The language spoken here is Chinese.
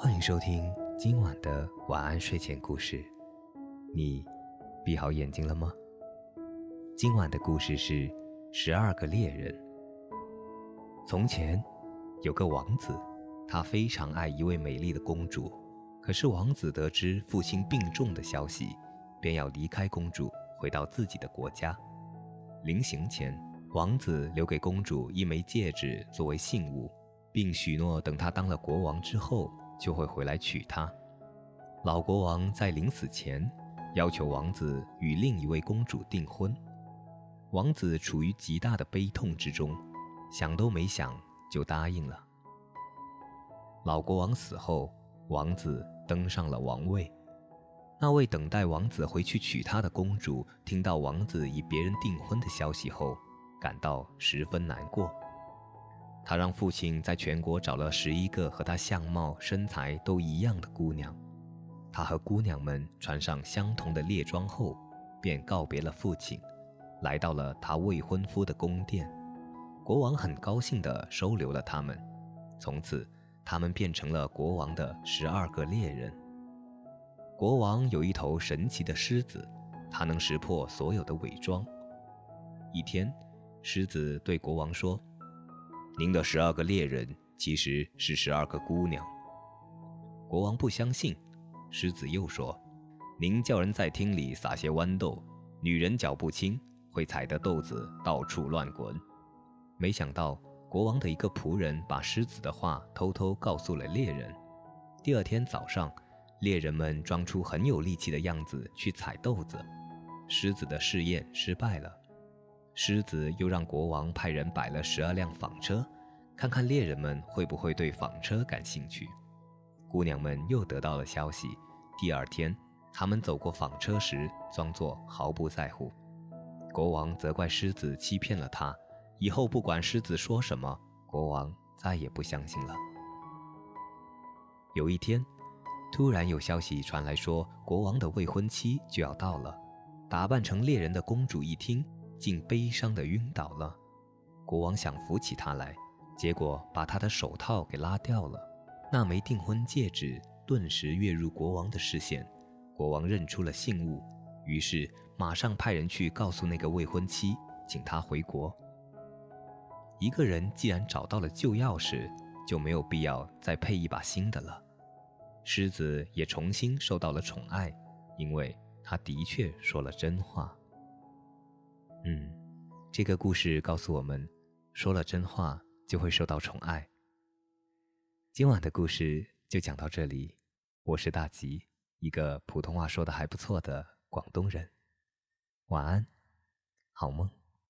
欢迎收听今晚的晚安睡前故事。你闭好眼睛了吗？今晚的故事是《十二个猎人》。从前有个王子，他非常爱一位美丽的公主。可是王子得知父亲病重的消息，便要离开公主，回到自己的国家。临行前，王子留给公主一枚戒指作为信物，并许诺等他当了国王之后。就会回来娶她。老国王在临死前要求王子与另一位公主订婚。王子处于极大的悲痛之中，想都没想就答应了。老国王死后，王子登上了王位。那位等待王子回去娶她的公主，听到王子与别人订婚的消息后，感到十分难过。他让父亲在全国找了十一个和他相貌、身材都一样的姑娘，他和姑娘们穿上相同的猎装后，便告别了父亲，来到了他未婚夫的宫殿。国王很高兴地收留了他们，从此他们变成了国王的十二个猎人。国王有一头神奇的狮子，它能识破所有的伪装。一天，狮子对国王说。您的十二个猎人其实是十二个姑娘。国王不相信，狮子又说：“您叫人在厅里撒些豌豆，女人脚不轻，会踩得豆子到处乱滚。”没想到，国王的一个仆人把狮子的话偷偷告诉了猎人。第二天早上，猎人们装出很有力气的样子去采豆子，狮子的试验失败了。狮子又让国王派人摆了十二辆纺车，看看猎人们会不会对纺车感兴趣。姑娘们又得到了消息。第二天，他们走过纺车时，装作毫不在乎。国王责怪狮子欺骗了他，以后不管狮子说什么，国王再也不相信了。有一天，突然有消息传来说，国王的未婚妻就要到了。打扮成猎人的公主一听。竟悲伤的晕倒了，国王想扶起她来，结果把她的手套给拉掉了，那枚订婚戒指顿时跃入国王的视线。国王认出了信物，于是马上派人去告诉那个未婚妻，请她回国。一个人既然找到了旧钥匙，就没有必要再配一把新的了。狮子也重新受到了宠爱，因为他的确说了真话。嗯，这个故事告诉我们，说了真话就会受到宠爱。今晚的故事就讲到这里，我是大吉，一个普通话说的还不错的广东人。晚安，好梦。